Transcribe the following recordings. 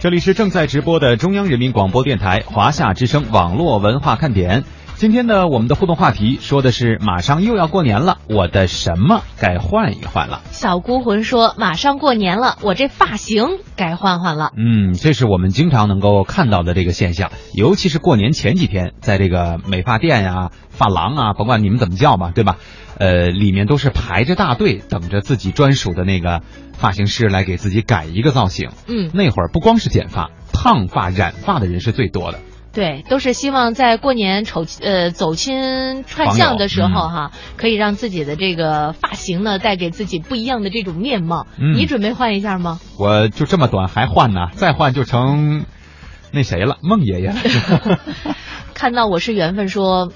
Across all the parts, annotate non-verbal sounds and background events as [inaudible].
这里是正在直播的中央人民广播电台华夏之声网络文化看点。今天呢，我们的互动话题说的是马上又要过年了，我的什么该换一换了？小孤魂说，马上过年了，我这发型该换换了。嗯，这是我们经常能够看到的这个现象，尤其是过年前几天，在这个美发店呀、发廊啊，甭管你们怎么叫吧，对吧？呃，里面都是排着大队，等着自己专属的那个发型师来给自己改一个造型。嗯，那会儿不光是剪发、烫发、染发的人是最多的。对，都是希望在过年丑呃走亲串巷的时候哈，可以让自己的这个发型呢带给自己不一样的这种面貌。嗯你准备换一下吗？我就这么短还换呢，再换就成那谁了，孟爷爷了。[laughs] 看到我是缘分说，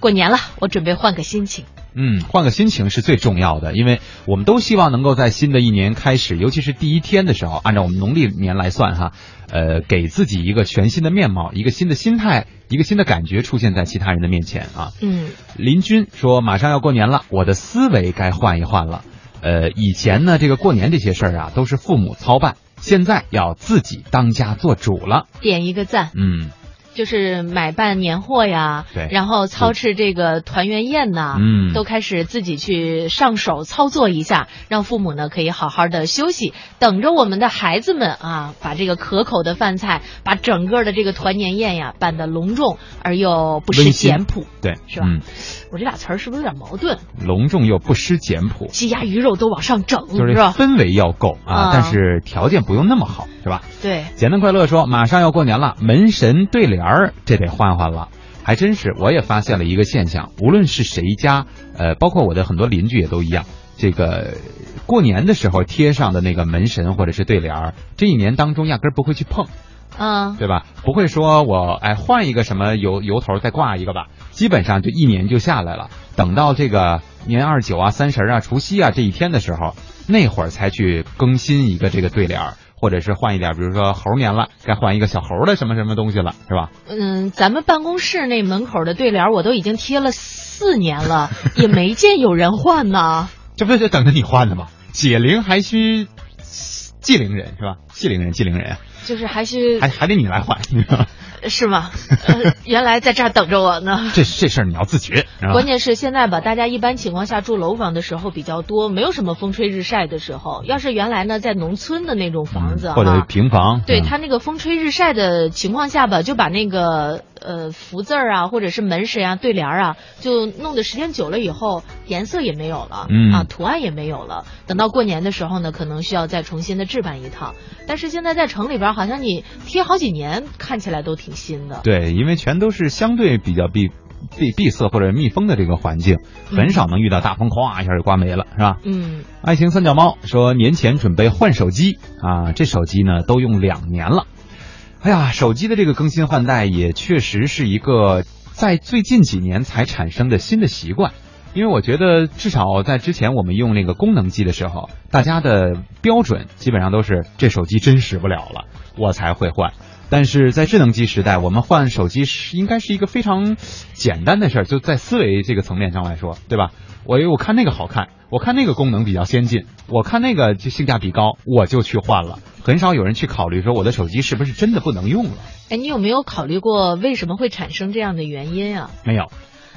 过年了，我准备换个心情。嗯，换个心情是最重要的，因为我们都希望能够在新的一年开始，尤其是第一天的时候，按照我们农历年来算哈，呃，给自己一个全新的面貌，一个新的心态，一个新的感觉出现在其他人的面前啊。嗯，林军说，马上要过年了，我的思维该换一换了。呃，以前呢，这个过年这些事儿啊，都是父母操办，现在要自己当家做主了。点一个赞。嗯就是买办年货呀，对。然后操持这个团圆宴呐，嗯。都开始自己去上手操作一下，让父母呢可以好好的休息，等着我们的孩子们啊，把这个可口的饭菜，把整个的这个团年宴呀办得隆重而又不失简朴，对，是吧？嗯，我这俩词儿是不是有点矛盾？隆重又不失简朴。鸡鸭鱼肉都往上整，就是？氛围要够啊，啊但是条件不用那么好，是吧？对，简单快乐说，马上要过年了，门神对联儿这得换换了。还真是，我也发现了一个现象，无论是谁家，呃，包括我的很多邻居也都一样，这个过年的时候贴上的那个门神或者是对联儿，这一年当中压根儿不会去碰，嗯，对吧？不会说我哎换一个什么由由头再挂一个吧，基本上就一年就下来了。等到这个年二九啊、三十啊、除夕啊这一天的时候，那会儿才去更新一个这个对联儿，或者是换一点，比如说猴年了，该换一个小猴的什么什么东西了，是吧？嗯，咱们办公室那门口的对联我都已经贴了四年了，也没见有人换呢。[laughs] 这不就等着你换的吗？解铃还须系铃人是吧？系铃人，系铃人，就是还是还还得你来换，[laughs] 是吗？[laughs] 呃，原来在这儿等着我呢。这这事儿你要自觉，关键是现在吧，大家一般情况下住楼房的时候比较多，没有什么风吹日晒的时候。要是原来呢，在农村的那种房子、或者平房，对嗯它那个风吹日晒的情况下吧，就把那个呃福字儿啊，或者是门神啊、对联儿啊，就弄得时间久了以后，颜色也没有了，嗯啊，图案也没有了。等到过年的时候呢，可能需要再重新的置办一套。但是现在在城里边儿，好像你贴好几年，看起来都挺新的。对，因为全都是相对比较闭闭闭塞或者密封的这个环境，很少能遇到大风，哗一下就刮没了，是吧？嗯，爱情三脚猫说年前准备换手机啊，这手机呢都用两年了。哎呀，手机的这个更新换代也确实是一个在最近几年才产生的新的习惯。因为我觉得，至少在之前我们用那个功能机的时候，大家的标准基本上都是这手机真使不了了，我才会换。但是在智能机时代，我们换手机是应该是一个非常简单的事儿，就在思维这个层面上来说，对吧？我我看那个好看，我看那个功能比较先进，我看那个就性价比高，我就去换了。很少有人去考虑说我的手机是不是真的不能用了。哎，你有没有考虑过为什么会产生这样的原因啊？没有，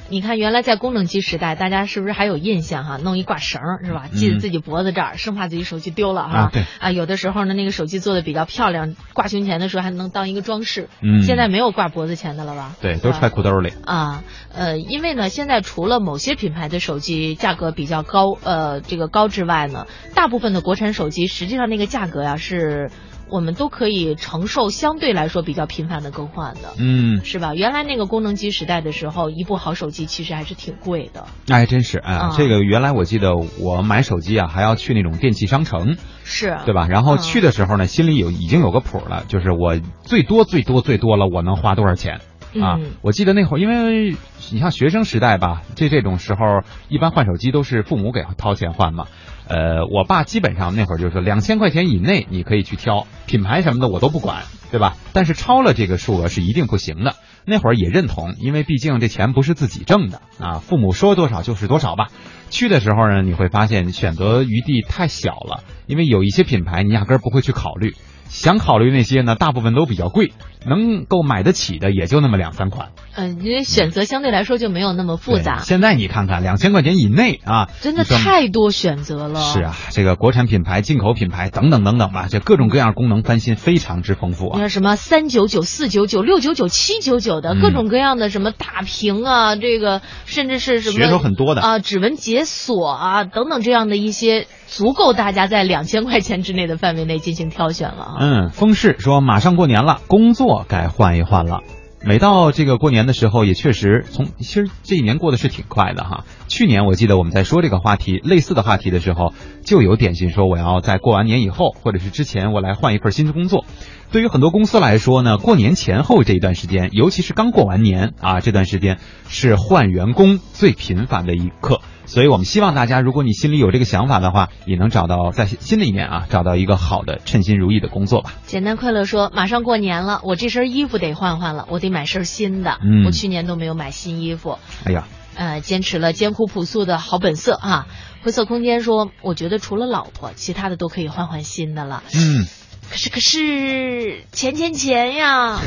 你看，原来在功能机时代，大家是不是还有印象哈？弄一挂绳儿是吧？系在自己脖子这儿，生怕自己手机丢了哈。啊对啊，有的时候呢，那个手机做的比较漂亮，挂胸前的时候还能当一个装饰。嗯现在没有挂脖子前的了吧？对，都揣裤兜里。啊，呃，因为呢，现在除了某些品牌的手机价格比较高，呃，这个高之外呢，大部分的国产手机实际上那个价格呀，是我们都可以承受，相对来说比较频繁的更换的。嗯，是吧？原来那个功能机时代的时候，一部好手机其实还是挺贵的。哎，真是哎，啊这个原来我记得我买手机啊，还要去那种电器商城，是，对吧？然后嗯去的时候呢，心里有已经有个谱了，就是我最多最多最多了，我能花多少钱啊？嗯我记得那会儿，因为你像学生时代吧，这这种时候一般换手机都是父母给掏钱换嘛。呃，我爸基本上那会儿就说两千块钱以内你可以去挑品牌什么的我都不管，对吧？但是超了这个数额是一定不行的。那会儿也认同，因为毕竟这钱不是自己挣的啊，父母说多少就是多少吧。去的时候呢，你会发现选择余地太小了，因为有一些品牌你压根儿不会去考虑，想考虑那些呢，大部分都比较贵，能够买得起的也就那么两三款。嗯，因为选择相对来说就没有那么复杂。现在你看看，两千块钱以内啊，真的太多选择了。是啊，这个国产品牌、进口品牌等等等等吧，这各种各样功能翻新非常之丰富啊。你看什么三九九、四九九、六九九、七九九的各种各样的什么大屏啊，这个甚至是什么噱头很多的啊，指纹解锁啊等等这样的一些，足够大家在两千块钱之内的范围内进行挑选了啊。嗯，风氏说马上过年了，工作该换一换了。每到这个过年的时候，也确实从其实这一年过得是挺快的哈。去年我记得我们在说这个话题类似的话题的时候，就有点心说我要在过完年以后，或者是之前我来换一份新的工作。对于很多公司来说呢，过年前后这一段时间，尤其是刚过完年啊，这段时间是换员工最频繁的一刻。所以我们希望大家，如果你心里有这个想法的话，也能找到在新的一年啊，找到一个好的称心如意的工作吧。简单快乐说，马上过年了，我这身衣服得换换了，我得买身新的。嗯，我去年都没有买新衣服。哎呀，呃，坚持了艰苦朴素的好本色啊。灰色空间说，我觉得除了老婆，其他的都可以换换新的了。嗯，可是可是钱钱钱呀。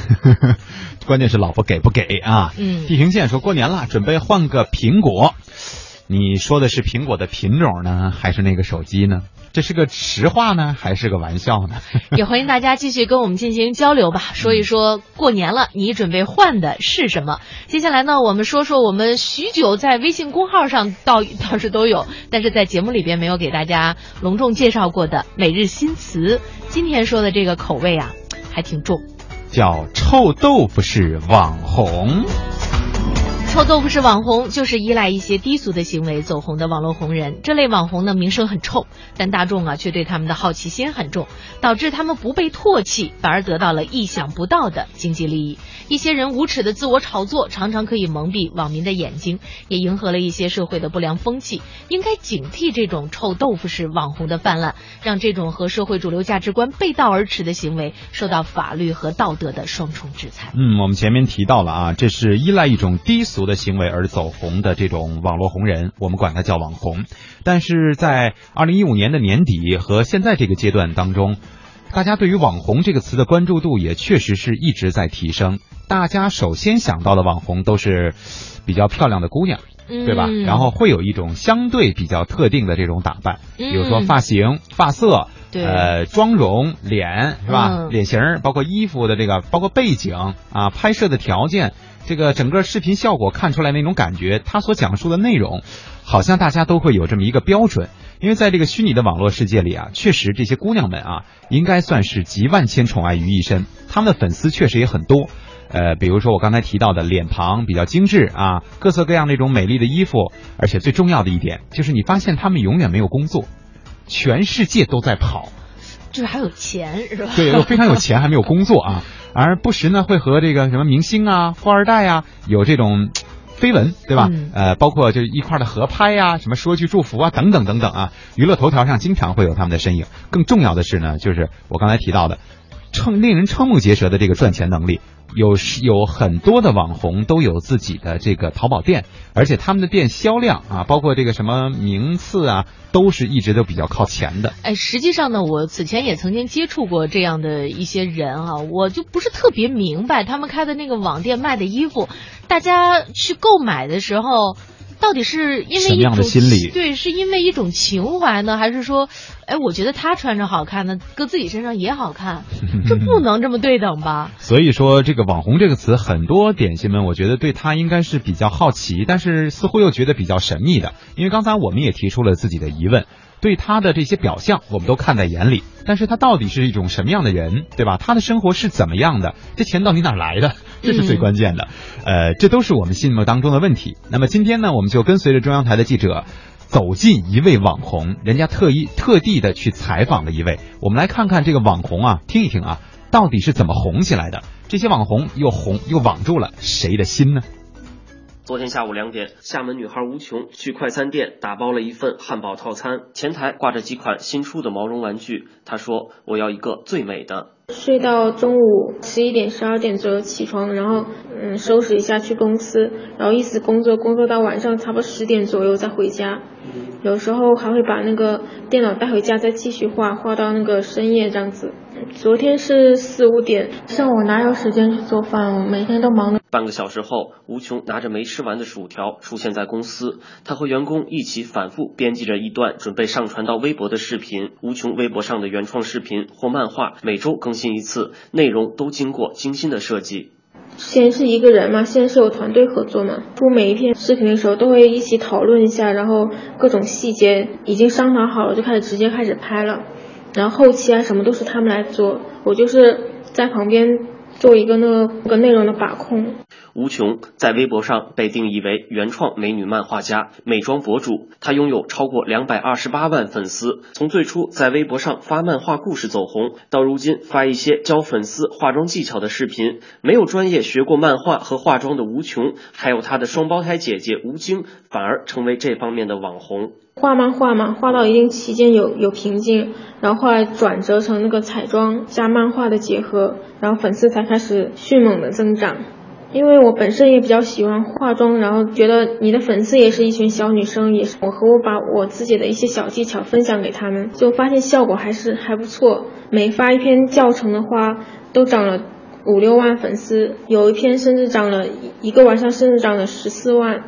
[laughs] 关键是老婆给不给啊？嗯，地平线说过年了，准备换个苹果。你说的是苹果的品种呢，还是那个手机呢？这是个实话呢，还是个玩笑呢？[laughs] 也欢迎大家继续跟我们进行交流吧，说一说过年了你准备换的是什么？接下来呢，我们说说我们许久在微信公号上倒 [laughs] 倒是都有，但是在节目里边没有给大家隆重介绍过的每日新词。今天说的这个口味啊，还挺重，叫臭豆腐式网红。臭豆腐是网红，就是依赖一些低俗的行为走红的网络红人。这类网红呢，名声很臭，但大众啊却对他们的好奇心很重，导致他们不被唾弃，反而得到了意想不到的经济利益。一些人无耻的自我炒作，常常可以蒙蔽网民的眼睛，也迎合了一些社会的不良风气。应该警惕这种臭豆腐式网红的泛滥，让这种和社会主流价值观背道而驰的行为受到法律和道德的双重制裁。嗯，我们前面提到了啊，这是依赖一种低俗。的行为而走红的这种网络红人，我们管他叫网红。但是在二零一五年的年底和现在这个阶段当中，大家对于网红这个词的关注度也确实是一直在提升。大家首先想到的网红都是比较漂亮的姑娘，对吧？然后会有一种相对比较特定的这种打扮，比如说发型、发色，呃，妆容、脸，是吧？脸型，包括衣服的这个，包括背景啊，拍摄的条件。这个整个视频效果看出来那种感觉，他所讲述的内容，好像大家都会有这么一个标准。因为在这个虚拟的网络世界里啊，确实这些姑娘们啊，应该算是集万千宠爱于一身。她们的粉丝确实也很多。呃，比如说我刚才提到的脸庞比较精致啊，各色各样那种美丽的衣服，而且最重要的一点就是你发现她们永远没有工作，全世界都在跑，就是还有钱是吧？对，非常有钱还没有工作啊。而不时呢，会和这个什么明星啊、富二代啊有这种绯闻，对吧？呃，包括就是一块的合拍呀，什么说句祝福啊，等等等等啊，娱乐头条上经常会有他们的身影。更重要的是呢，就是我刚才提到的，称令人瞠目结舌的这个赚钱能力。有有很多的网红都有自己的这个淘宝店，而且他们的店销量啊，包括这个什么名次啊，都是一直都比较靠前的。哎，实际上呢，我此前也曾经接触过这样的一些人啊，我就不是特别明白他们开的那个网店卖的衣服，大家去购买的时候。到底是因为什么样的心理？对，是因为一种情怀呢，还是说，哎，我觉得他穿着好看呢，搁自己身上也好看，[laughs] 这不能这么对等吧？所以说，这个网红这个词，很多点心们，我觉得对他应该是比较好奇，但是似乎又觉得比较神秘的，因为刚才我们也提出了自己的疑问。对他的这些表象，我们都看在眼里，但是他到底是一种什么样的人，对吧？他的生活是怎么样的？这钱到底哪来的？这是最关键的。呃，这都是我们心目当中的问题。那么今天呢，我们就跟随着中央台的记者，走进一位网红，人家特意特地的去采访了一位，我们来看看这个网红啊，听一听啊，到底是怎么红起来的？这些网红又红又网住了谁的心呢？昨天下午两点，厦门女孩吴琼去快餐店打包了一份汉堡套餐，前台挂着几款新出的毛绒玩具。她说：“我要一个最美的。”睡到中午十一点、十二点左右起床，然后嗯收拾一下去公司，然后一直工作，工作到晚上差不多十点左右再回家。有时候还会把那个电脑带回家，再继续画画到那个深夜这样子。昨天是四五点，像我哪有时间去做饭？我每天都忙的。半个小时后，吴琼拿着没吃完的薯条出现在公司，他和员工一起反复编辑着一段准备上传到微博的视频。吴琼微博上的原创视频或漫画每周更新一次，内容都经过精心的设计。先是一个人嘛，现在是有团队合作嘛。出每一篇视频的时候，都会一起讨论一下，然后各种细节已经商讨好了，就开始直接开始拍了。然后后期啊什么都是他们来做，我就是在旁边做一个那个内容的把控。吴琼在微博上被定义为原创美女漫画家、美妆博主，她拥有超过两百二十八万粉丝。从最初在微博上发漫画故事走红，到如今发一些教粉丝化妆技巧的视频，没有专业学过漫画和化妆的吴琼，还有她的双胞胎姐姐吴京，反而成为这方面的网红。画漫画嘛，画到一定期间有有瓶颈，然后后来转折成那个彩妆加漫画的结合，然后粉丝才开始迅猛的增长。因为我本身也比较喜欢化妆，然后觉得你的粉丝也是一群小女生，也是我和我把我自己的一些小技巧分享给他们，就发现效果还是还不错。每发一篇教程的话，都涨了五六万粉丝，有一篇甚至涨了一个晚上，甚至涨了十四万。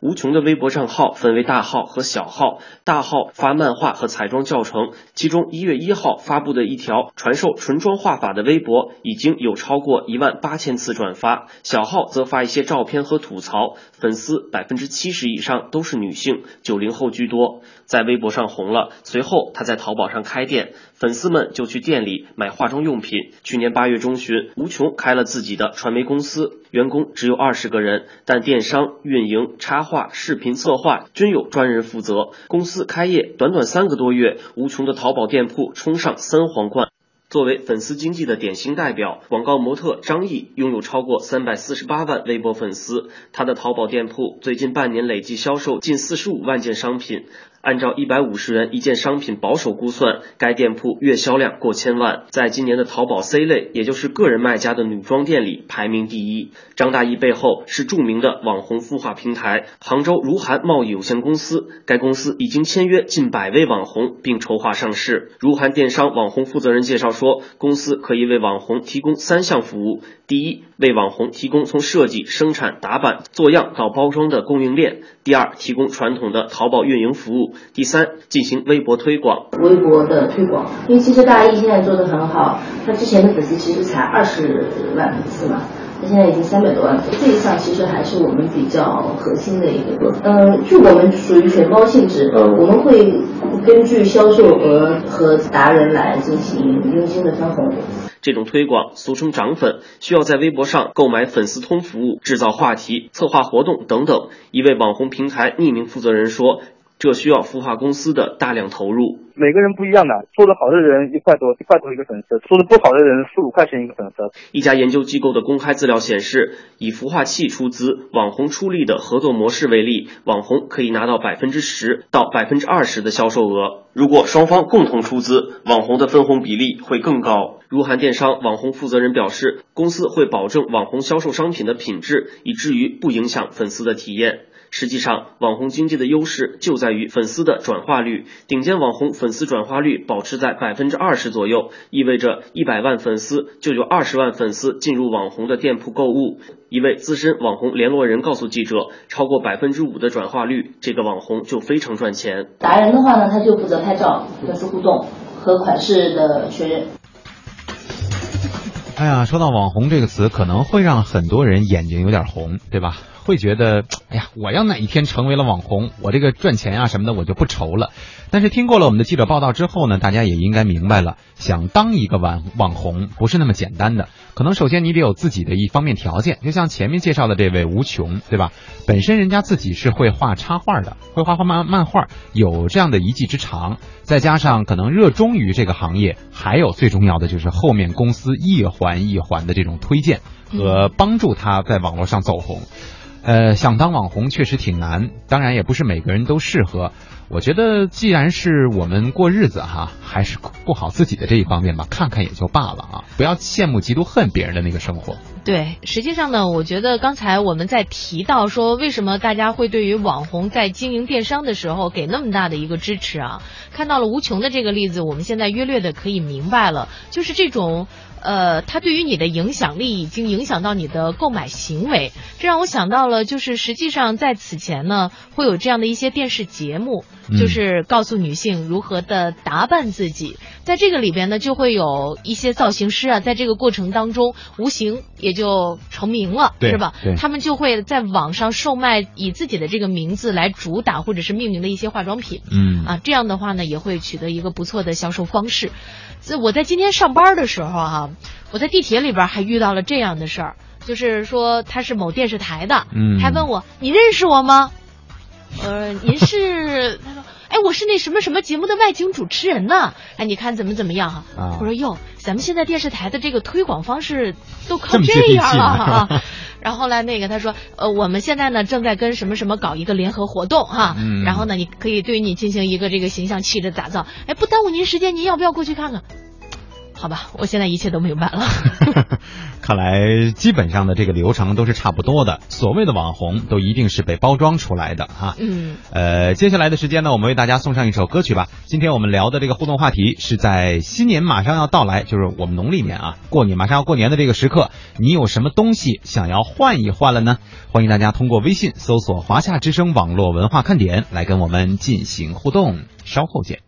无穷的微博账号分为大号和小号，大号发漫画和彩妆教程，其中一月一号发布的一条传授唇妆画法的微博已经有超过一万八千次转发，小号则发一些照片和吐槽，粉丝百分之七十以上都是女性，九零后居多，在微博上红了。随后他在淘宝上开店，粉丝们就去店里买化妆用品。去年八月中旬，吴琼开了自己的传媒公司，员工只有二十个人，但电商、运营、插。画、视频策划均有专人负责。公司开业短短三个多月，吴琼的淘宝店铺冲上三皇冠。作为粉丝经济的典型代表，广告模特张译拥有超过三百四十八万微博粉丝。他的淘宝店铺最近半年累计销售近四十五万件商品。按照一百五十元一件商品保守估算，该店铺月销量过千万，在今年的淘宝 C 类，也就是个人卖家的女装店里排名第一。张大奕背后是著名的网红孵化平台杭州如涵贸易有限公司，该公司已经签约近百位网红，并筹划上市。如涵电商网红负责人介绍说，公司可以为网红提供三项服务：第一，为网红提供从设计、生产、打版、做样到包装的供应链；第二，提供传统的淘宝运营服务。第三，进行微博推广。微博的推广，因为其实大一现在做的很好，他之前的粉丝其实才二十万粉丝嘛，他现在已经三百多万粉丝，这一项其实还是我们比较核心的一个。嗯，就我们属于全包性质，我们会根据销售额和达人来进行佣金的分红。这种推广俗称涨粉，需要在微博上购买粉丝通服务、制造话题、策划活动等等。一位网红平台匿名负责人说。这需要孵化公司的大量投入。每个人不一样的，做的好的人一块多，一块多一个粉丝；做的不好的人四五块钱一个粉丝。一家研究机构的公开资料显示，以孵化器出资、网红出力的合作模式为例，网红可以拿到百分之十到百分之二十的销售额。如果双方共同出资，网红的分红比例会更高。如涵电商网红负责人表示，公司会保证网红销售商品的品质，以至于不影响粉丝的体验。实际上，网红经济的优势就在于粉丝的转化率。顶尖网红粉丝转化率保持在百分之二十左右，意味着一百万粉丝就有二十万粉丝进入网红的店铺购物。一位资深网红联络人告诉记者，超过百分之五的转化率，这个网红就非常赚钱。达人的话呢，他就负责拍照、粉丝互动和款式的确认。哎呀，说到网红这个词，可能会让很多人眼睛有点红，对吧？会觉得，[tsk] 哎呀，我要哪一天成为了网红，我这个赚钱啊什么的我就不愁了。但是听过了我们的记者报道之后呢，大家也应该明白了，想当一个网网红不是那么简单的。可能首先你得有自己的一方面条件，就像前面介绍的这位吴琼，对吧？本身人家自己是会画插画的，会画画漫漫画，有这样的一技之长，再加上可能热衷于这个行业，还有最重要的就是后面公司一环一环的这种推荐和帮助他在网络上走红。呃，想当网红确实挺难，当然也不是每个人都适合。我觉得，既然是我们过日子哈，还是过好自己的这一方面吧，看看也就罢了啊，不要羡慕、嫉妒、恨别人的那个生活。对，实际上呢，我觉得刚才我们在提到说，为什么大家会对于网红在经营电商的时候给那么大的一个支持啊？看到了无穷的这个例子，我们现在约略的可以明白了，就是这种。呃，它对于你的影响力已经影响到你的购买行为，这让我想到了，就是实际上在此前呢，会有这样的一些电视节目，就是告诉女性如何的打扮自己，在这个里边呢，就会有一些造型师啊，在这个过程当中，无形也就成名了，是吧？他们就会在网上售卖以自己的这个名字来主打或者是命名的一些化妆品，嗯。啊，这样的话呢，也会取得一个不错的销售方式。我在今天上班的时候哈，我在地铁里边还遇到了这样的事儿，就是说他是某电视台的，嗯，还问我你认识我吗？呃，您是？[laughs] 他说，哎，我是那什么什么节目的外景主持人呢？哎，你看怎么怎么样哈？我说哟，咱们现在电视台的这个推广方式都靠这样了啊。[laughs] 然后来那个他说，呃，我们现在呢正在跟什么什么搞一个联合活动哈，然后呢你可以对你进行一个这个形象气质打造，哎，不耽误您时间，您要不要过去看看？好吧，我现在一切都明白了。[laughs] 看来基本上的这个流程都是差不多的。所谓的网红都一定是被包装出来的哈。嗯。呃，接下来的时间呢，我们为大家送上一首歌曲吧。今天我们聊的这个互动话题是在新年马上要到来，就是我们农历年啊，过年马上要过年的这个时刻，你有什么东西想要换一换了呢？欢迎大家通过微信搜索“华夏之声网络文化看点”来跟我们进行互动。稍后见。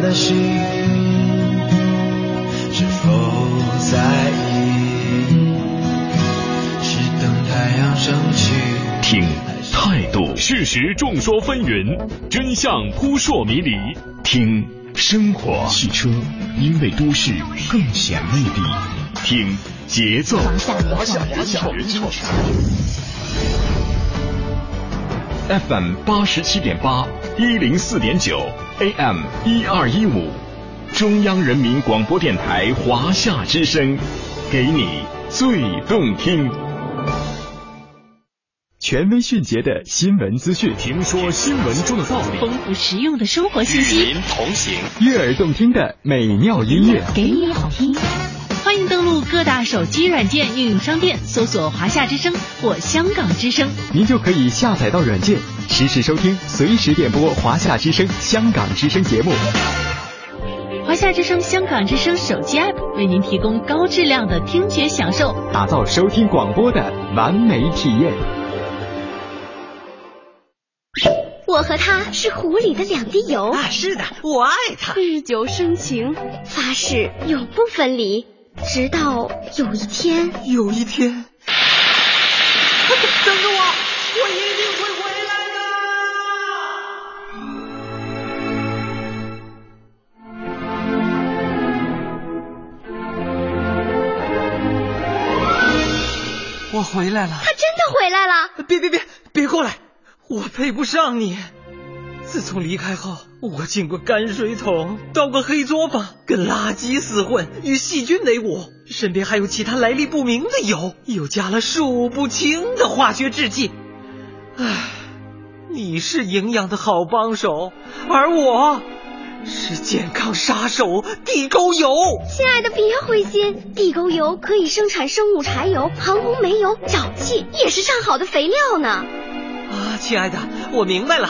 的心，是否在意？是等太阳升起。听态度，事实众说纷纭，真相扑朔迷离。听生活，汽车因为都市更显魅力。听。节奏，FM 八十七点八，一零四点九，AM 一二一五，中央人民广播电台华夏之声，给你最动听、权威迅捷的新闻资讯。听说新闻中的道理，丰富实用的生活信息，与您同行，悦耳动听的美妙音乐，给你好听。欢迎登录各大手机软件应用商店，搜索“华夏之声”或“香港之声”，您就可以下载到软件，实时收听，随时点播华夏之声、香港之声节目。华夏之声、香港之声手机 App 为您提供高质量的听觉享受，打造收听广播的完美体验。我和他是湖里的两滴油啊！是的，我爱他，日久生情，发誓永不分离。直到有一天。有一天。等着我我一定会回来的我回来了。他真的回来了。别别别别过来。我配不上你。自从离开后，我进过泔水桶，到过黑作坊，跟垃圾厮混，与细菌为伍，身边还有其他来历不明的油，又加了数不清的化学制剂。唉，你是营养的好帮手，而我是健康杀手地沟油。亲爱的，别灰心，地沟油可以生产生物柴油、航空煤油、沼气，也是上好的肥料呢。啊，亲爱的，我明白了。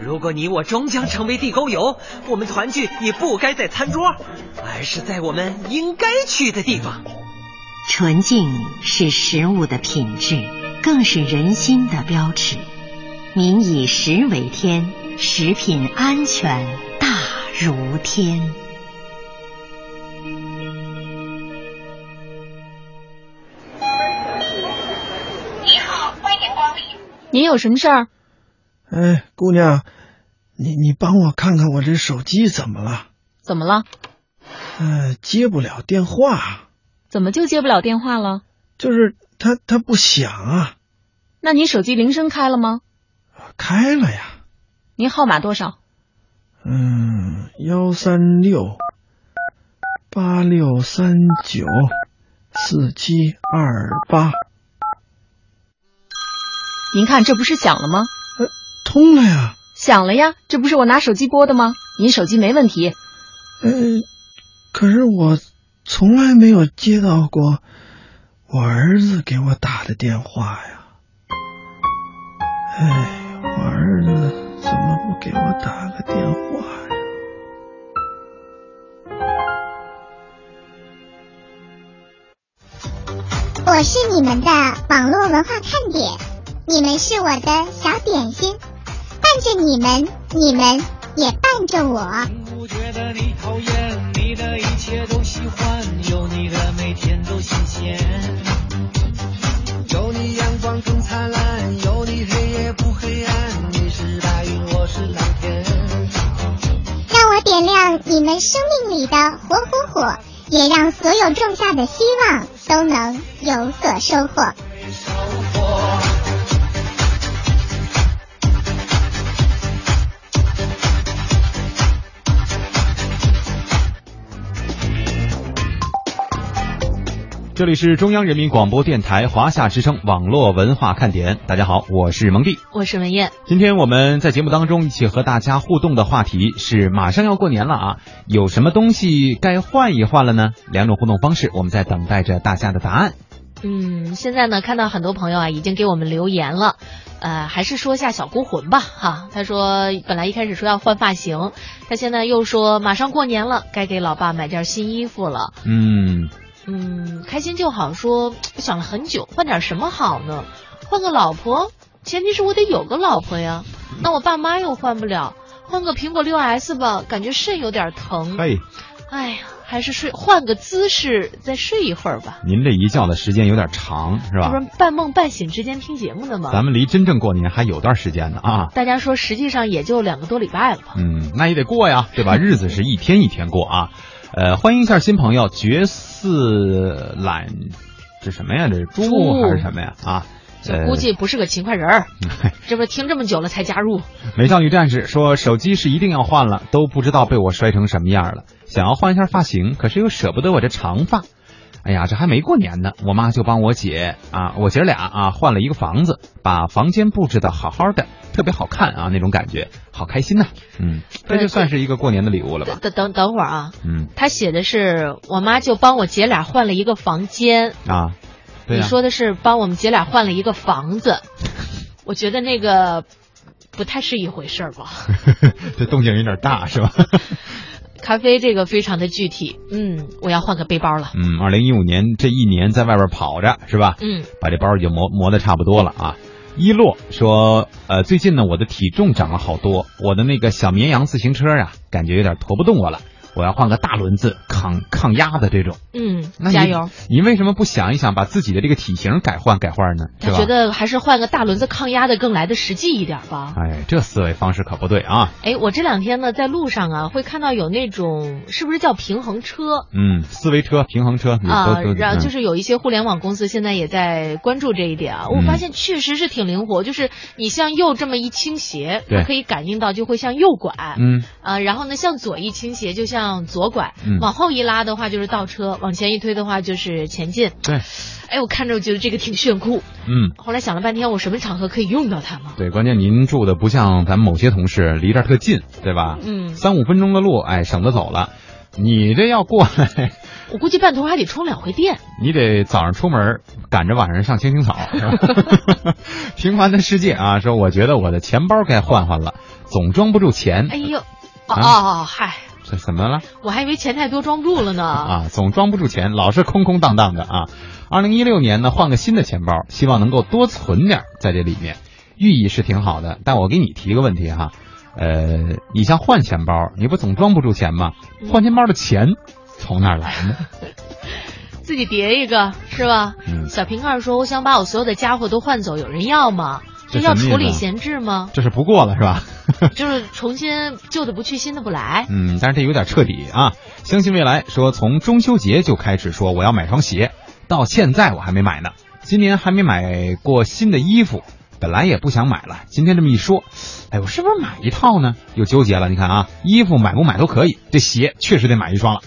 如果你我终将成为地沟油，我们团聚也不该在餐桌，而是在我们应该去的地方。纯净是食物的品质，更是人心的标尺。民以食为天，食品安全大如天。你好，欢迎光临。您有什么事儿？哎，姑娘，你你帮我看看我这手机怎么了？怎么了？呃，接不了电话。怎么就接不了电话了？就是它它不响啊。那你手机铃声开了吗？开了呀。您号码多少？嗯，幺三六八六三九四七二八。您看，这不是响了吗？呃，通了呀。响了呀，这不是我拿手机拨的吗？您手机没问题。呃，可是我从来没有接到过我儿子给我打的电话呀。哎，我儿子怎么不给我打个电话呀？我是你们的网络文化看点，你们是我的小点心，伴着你们，你们也伴着我。不觉得你讨厌，你的一切都喜欢，有你的每天都新鲜。有你阳光更灿烂，有你黑夜不黑暗，你是白云，我是蓝天。让我点亮你们生命里的火火火，也让所有种下的希望都能有所收获。这里是中央人民广播电台华夏之声网络文化看点，大家好，我是蒙蒂，我是文艳。今天我们在节目当中一起和大家互动的话题是：马上要过年了啊，有什么东西该换一换了呢？两种互动方式，我们在等待着大家的答案。嗯，现在呢，看到很多朋友啊已经给我们留言了，呃，还是说一下小孤魂吧哈。他说，本来一开始说要换发型，他现在又说马上过年了，该给老爸买件新衣服了。嗯。嗯，开心就好。说我想了很久，换点什么好呢？换个老婆，前提是我得有个老婆呀。那我爸妈又换不了，换个苹果六 S 吧，感觉肾有点疼。哎，哎呀，还是睡，换个姿势再睡一会儿吧。您这一觉的时间有点长，是吧？这不是半梦半醒之间听节目的吗？咱们离真正过年还有段时间呢啊！大家说，实际上也就两个多礼拜了吧？嗯，那也得过呀，对吧？日子是一天一天过啊。呃，欢迎一下新朋友，绝四懒，这什么呀？这是猪还是什么呀？啊，这估计不是个勤快人儿。[laughs] 这不是听这么久了才加入？美少女战士说手机是一定要换了，都不知道被我摔成什么样了。想要换一下发型，可是又舍不得我这长发。哎呀，这还没过年呢，我妈就帮我姐啊，我姐俩啊换了一个房子，把房间布置的好好的，特别好看啊，那种感觉好开心呐。嗯，这就算是一个过年的礼物了吧？等等等会儿啊，嗯，他写的是我妈就帮我姐俩换了一个房间啊，你说的是帮我们姐俩换了一个房子，[laughs] 我觉得那个不太是一回事儿吧？[laughs] 这动静有点大是吧？[laughs] 咖啡这个非常的具体，嗯，我要换个背包了。嗯，二零一五年这一年在外边跑着是吧？嗯，把这包已经磨磨的差不多了啊。一洛说，呃，最近呢我的体重长了好多，我的那个小绵羊自行车呀，感觉有点驮不动我了。我要换个大轮子抗抗压的这种。嗯那，加油！！你为什么不想一想，把自己的这个体型改换改换呢？是吧？他觉得还是换个大轮子抗压的更来的实际一点吧。哎，这思维方式可不对啊。哎，我这两天呢，在路上啊，会看到有那种是不是叫平衡车？嗯，思维车、平衡车啊然后嗯就是有一些互联网公司现在也在关注这一点啊。我嗯发现确实是挺灵活，就是你向右这么一倾斜，它可以感应到就会向右拐。嗯啊，然后呢，向左一倾斜就向左拐，嗯往后一拉的话就是倒车，往前一推的话就是前进。对，哎，我看着我觉得这个挺炫酷。嗯。后来想了半天，我什么场合可以用到它吗？对，关键您住的不像咱们某些同事离这儿特近，对吧？嗯三五分钟的路，哎，省得走了。你这要过来，[laughs] 我估计半途还得充两回电。你得早上出门赶着晚上上青青草？[laughs] 平凡的世界啊，说我觉得我的钱包该换换了，总装不住钱。哎呦，哦啊哦，嗨，这怎么了？我还以为钱太多装不住了呢。啊，总装不住钱，老是空空荡荡的啊。二零一六年呢，换个新的钱包，希望能够多存点在这里面，寓意是挺好的。但我给你提个问题哈，呃，你像换钱包，你不总装不住钱吗？换钱包的钱从哪儿来呢？[laughs] 自己叠一个是吧？嗯小瓶盖说：“我想把我所有的家伙都换走，有人要吗？这要什么意思啊处理闲置吗？这是不过了是吧？[laughs] 就是重新旧的不去，新的不来。嗯，但是这有点彻底啊。相信未来说，从中秋节就开始说我要买双鞋，到现在我还没买呢。今年还没买过新的衣服，本来也不想买了。今天这么一说，哎，我是不是买一套呢？又纠结了。你看啊，衣服买不买都可以，这鞋确实得买一双了。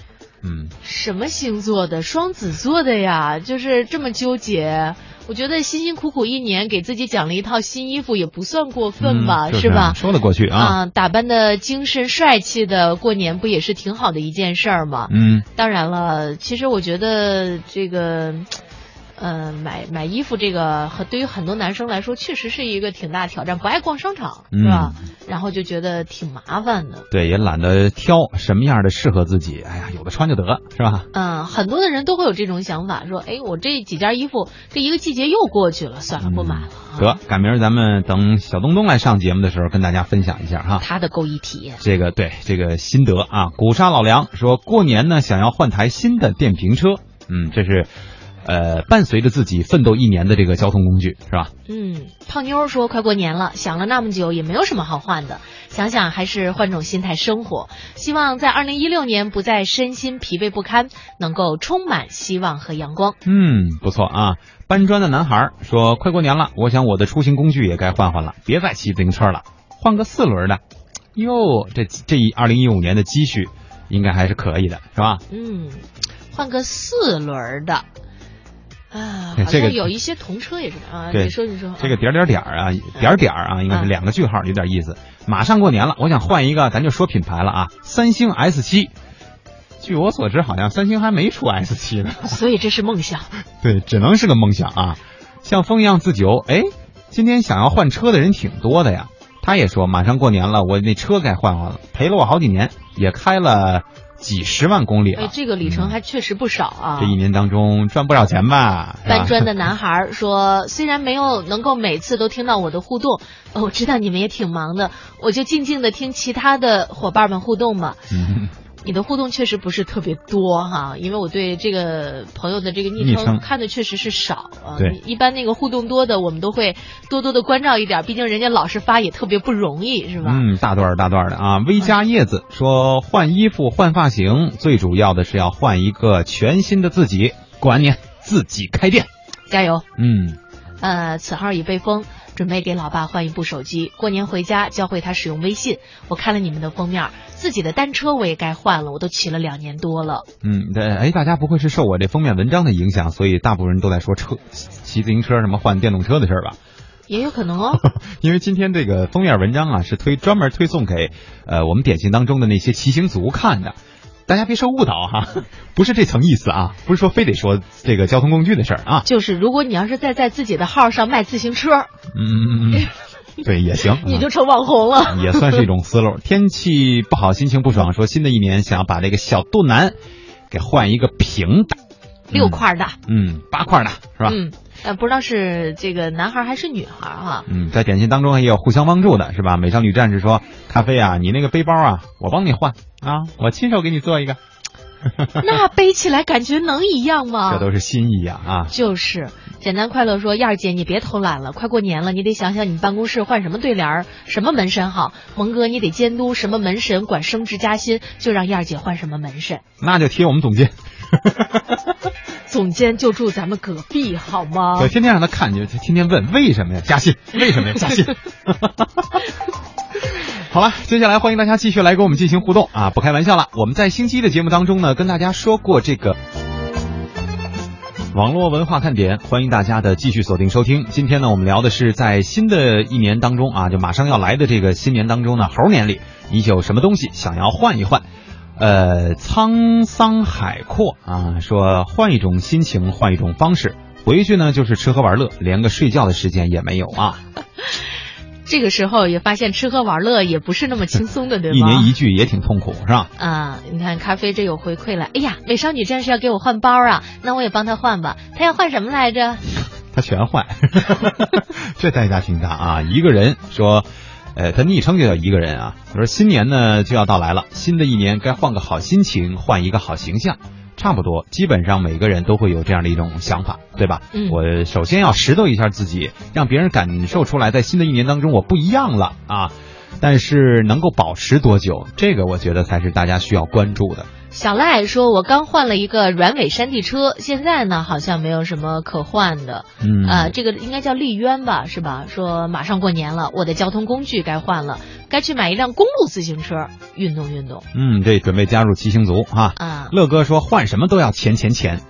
嗯，什么星座的？双子座的呀，就是这么纠结。我觉得辛辛苦苦一年给自己讲了一套新衣服，也不算过分吧，嗯就是吧？说得过去啊。啊，打扮的精神帅气的过年不也是挺好的一件事儿吗？嗯，当然了，其实我觉得这个，呃，买买衣服这个，和对于很多男生来说，确实是一个挺大挑战。不爱逛商场，是吧？然后就觉得挺麻烦的。对，也懒得挑什么样的适合自己。哎呀，有的穿就得，是吧？嗯，很多的人都会有这种想法，说，哎，我这几件衣服，这一个季节又过去了，算了，不买了。得，赶明儿咱们等小东东来上节目的时候，跟大家分享一下哈。他的购衣体验。这个对这个心得啊，古刹老梁说过年呢想要换台新的电瓶车，嗯，这是呃伴随着自己奋斗一年的这个交通工具是吧？嗯，胖妞说快过年了，想了那么久也没有什么好换的，想想还是换种心态生活。希望在二零一六年不再身心疲惫不堪，能够充满希望和阳光。嗯，不错啊。搬砖的男孩说快过年了，我想我的出行工具也该换换了，别再骑自行车了，换个四轮的。哟，这这一二零一五年的积蓄应该还是可以的，是吧？嗯，换个四轮的。啊，好这个像有一些童车也是啊。你说你说，这个点点点儿啊，点点儿啊，应该是两个句号，有点意思。马上过年了，我想换一个，咱就说品牌了啊，三星 S 七。据我所知，好像三星还没出 S 七呢。[laughs] 所以这是梦想。对，只能是个梦想啊。像风一样自由，哎，今天想要换车的人挺多的呀。他也说，马上过年了，我那车该换换了，陪了我好几年，也开了几十万公里了。哎，这个里程还确实不少啊。这一年当中赚不少钱吧？搬砖的男孩说：“虽然没有能够每次都听到我的互动，呃我知道你们也挺忙的，我就静静的听其他的伙伴们互动嘛。嗯，你的互动确实不是特别多哈，因为我对这个朋友的这个昵称看的确实是少啊。对一般那个互动多的，我们都会多多的关照一点，毕竟人家老是发也特别不容易，是吧？嗯，大段大段的啊。微加叶子说换衣服换发型，最主要的是要换一个全新的自己。过完年自己开店，加油！嗯，呃，此号已被封，准备给老爸换一部手机。过年回家教会他使用微信。我看了你们的封面，自己的单车我也该换了，我都骑了两年多了。嗯，对，哎，大家不会是受我这封面文章的影响，所以大部分人都在说车骑自行车什么换电动车的事儿吧？也有可能哦。[laughs] 因为今天这个封面文章啊，是推专门推送给呃我们典型当中的那些骑行族看的。大家别受误导哈，[laughs] 不是这层意思啊，不是说非得说这个交通工具的事儿啊。就是如果你要是再在自己的号上卖自行车，嗯嗯嗯嗯，[laughs] 对也行，你就成网红了。也算是一种思路。[laughs] 天气不好，心情不爽，说新的一年想要把这个小肚腩给换一个平的，六块的，嗯，八块的是吧？嗯，呃，不知道是这个男孩还是女孩哈。嗯，在点心当中也有互相帮助的，是吧？美少女战士说：“咖啡啊，你那个背包啊，我帮你换啊，我亲手给你做一个。那背起来感觉能一样吗？[laughs] 这都是心意呀啊！就是简单快乐说，燕儿姐你别偷懒了，快过年了，你得想想你办公室换什么对联儿，什么门神好。蒙哥你得监督什么门神管升职加薪，就让燕儿姐换什么门神。那就贴我们总监。[laughs] 总监就住咱们隔壁，好吗？我天天让他看，就天天问为什么呀加薪？为什么呀加薪？[laughs] [laughs] 好了，接下来欢迎大家继续来跟我们进行互动啊！不开玩笑了，我们在星期一的节目当中呢，跟大家说过这个网络文化看点，欢迎大家的继续锁定收听。今天呢，我们聊的是在新的一年当中啊，就马上要来的这个新年当中呢，猴年里，你有什么东西想要换一换？呃，沧桑海阔啊，说换一种心情，换一种方式，回去呢就是吃喝玩乐，连个睡觉的时间也没有啊。[laughs] 这个时候也发现吃喝玩乐也不是那么轻松的，对吧？一年一聚也挺痛苦，是吧？啊，你看咖啡这有回馈了。哎呀，美少女战士要给我换包啊，那我也帮他换吧。他要换什么来着？[laughs] 他全换，[laughs] 这代价挺大啊！一个人说，呃，他昵称就叫一个人啊。他说新年呢就要到来了，新的一年该换个好心情，换一个好形象。差不多，基本上每个人都会有这样的一种想法，对吧？嗯，我首先要拾掇一下自己，让别人感受出来，在新的一年当中我不一样了啊。但是能够保持多久，这个我觉得才是大家需要关注的。小赖说：“我刚换了一个软尾山地车，现在呢好像没有什么可换的。嗯，呃，这个应该叫丽渊吧，是吧？说马上过年了，我的交通工具该换了，该去买一辆公路自行车运动运动。嗯，这准备加入骑行族哈。啊，乐哥说换什么都要钱钱钱，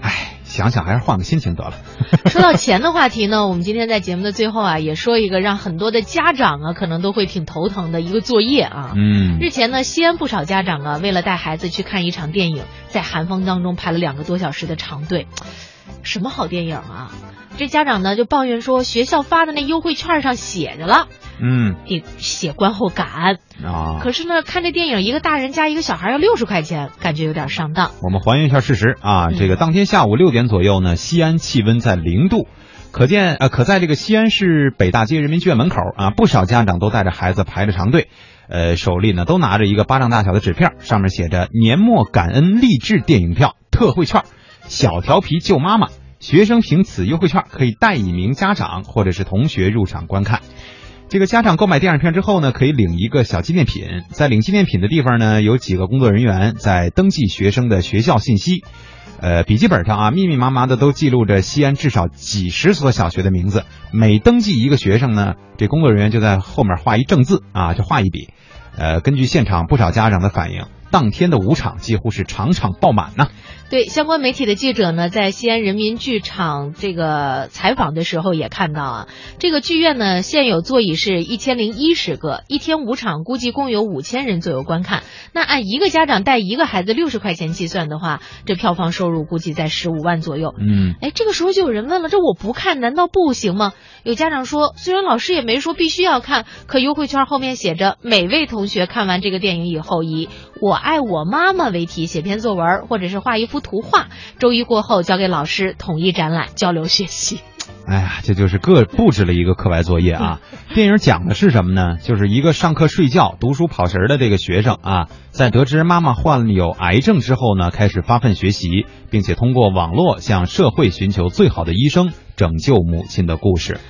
唉。”想想还是换个心情得了。[laughs] 说到钱的话题呢，我们今天在节目的最后啊，也说一个让很多的家长啊，可能都会挺头疼的一个作业啊。嗯。日前呢，西安不少家长啊，为了带孩子去看一场电影，在寒风当中排了两个多小时的长队。什么好电影啊？这家长呢就抱怨说，学校发的那优惠券上写着了，嗯，得写观后感啊。可是呢，看这电影，一个大人加一个小孩要六十块钱，感觉有点上当。我们还原一下事实啊，这个当天下午六点左右呢，西安气温在零度，可见呃，可在这个西安市北大街人民剧院门口啊，不少家长都带着孩子排着长队，呃，手里呢都拿着一个巴掌大小的纸片，上面写着年末感恩励志电影票特惠券，小调皮救妈妈。学生凭此优惠券可以带一名家长或者是同学入场观看。这个家长购买电影票之后呢，可以领一个小纪念品。在领纪念品的地方呢，有几个工作人员在登记学生的学校信息。呃，笔记本上啊，密密麻麻的都记录着西安至少几十所小学的名字。每登记一个学生呢，这工作人员就在后面画一正字啊，就画一笔。呃，根据现场不少家长的反应，当天的五场几乎是场场爆满呢。对相关媒体的记者呢，在西安人民剧场这个采访的时候也看到啊，这个剧院呢现有座椅是一千零一十个，一天五场，估计共有五千人左右观看。那按一个家长带一个孩子六十块钱计算的话，这票房收入估计在十五万左右。嗯，哎，这个时候就有人问了，这我不看难道不行吗？有家长说，虽然老师也没说必须要看，可优惠券后面写着每位同学看完这个电影以后，以我爱我妈妈为题写篇作文，或者是画一幅。图画，周一过后交给老师统一展览交流学习。哎呀，这就是各布置了一个课外作业啊！[laughs] 电影讲的是什么呢？就是一个上课睡觉、读书跑神的这个学生啊，在得知妈妈患有癌症之后呢，开始发奋学习，并且通过网络向社会寻求最好的医生，拯救母亲的故事。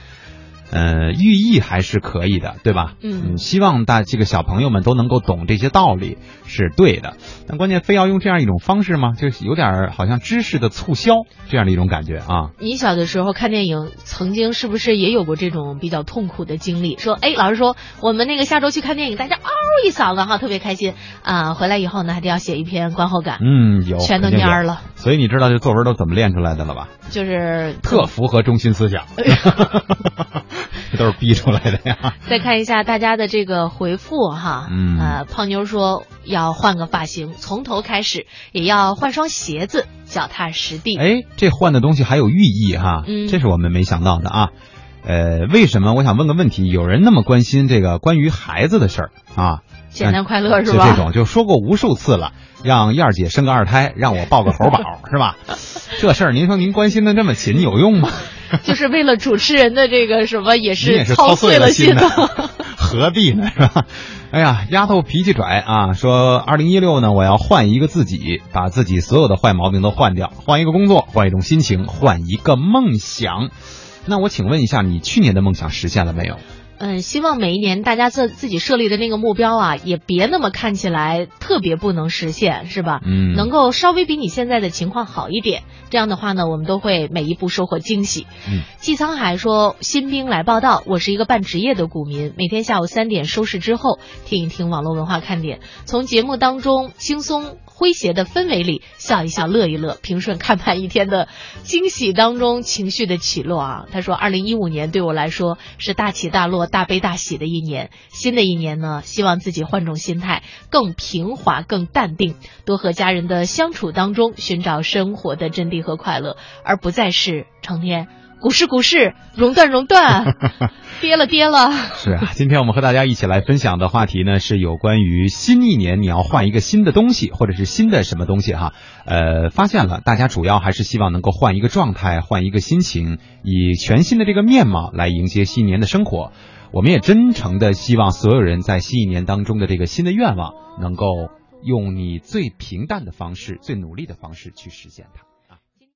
呃，寓意还是可以的，对吧？嗯，希望大这个小朋友们都能够懂这些道理，是对的。但关键非要用这样一种方式吗？就是有点好像知识的促销这样的一种感觉啊。你小的时候看电影，曾经是不是也有过这种比较痛苦的经历？说，哎，老师说我们那个下周去看电影，大家嗷一嗓子哈，特别开心啊。回来以后呢，还得要写一篇观后感。嗯，有，全都蔫了。所以你知道这作文都怎么练出来的了吧？就是特符合中心思想。[laughs] 这 [laughs] 都是逼出来的呀！再看一下大家的这个回复哈，嗯，呃，胖妞说要换个发型，从头开始，也要换双鞋子，脚踏实地。哎，这换的东西还有寓意哈，嗯，这是我们没想到的啊。呃，为什么？我想问个问题，有人那么关心这个关于孩子的事儿啊？简单快乐是就吧？这种就说过无数次了，让燕儿姐生个二胎，让我抱个猴宝是吧？这事儿您说您关心的这么勤有用吗？[laughs] 就是为了主持人的这个什么，也是操碎了心的。[laughs] 何必呢？是吧？哎呀，丫头脾气拽啊！说二零一六呢，我要换一个自己，把自己所有的坏毛病都换掉，换一个工作，换一种心情，换一个梦想。那我请问一下，你去年的梦想实现了没有？嗯，希望每一年大家自自己设立的那个目标啊，也别那么看起来特别不能实现，是吧？嗯能够稍微比你现在的情况好一点，这样的话呢，我们都会每一步收获惊喜。嗯，季沧海说：“新兵来报道，我是一个半职业的股民，每天下午三点收市之后，听一听网络文化看点，从节目当中轻松诙谐的氛围里笑一笑，乐一乐，平顺看盘一天的惊喜当中情绪的起落啊。”他说：“二零一五年对我来说是大起大落、大悲大喜的一年，新的一年呢，希望自己换种心态，更平滑、更淡定，多和家人的相处当中寻找生活的真谛和快乐，而不再是成天。”股市，股市，熔断，熔断，[laughs] 跌了，跌了。是啊，今天我们和大家一起来分享的话题呢，是有关于新一年你要换一个新的东西，或者是新的什么东西哈。呃，发现了，大家主要还是希望能够换一个状态，换一个心情，以全新的这个面貌来迎接新年的生活。我们也真诚的希望所有人在新一年当中的这个新的愿望，能够用你最平淡的方式、最努力的方式去实现它。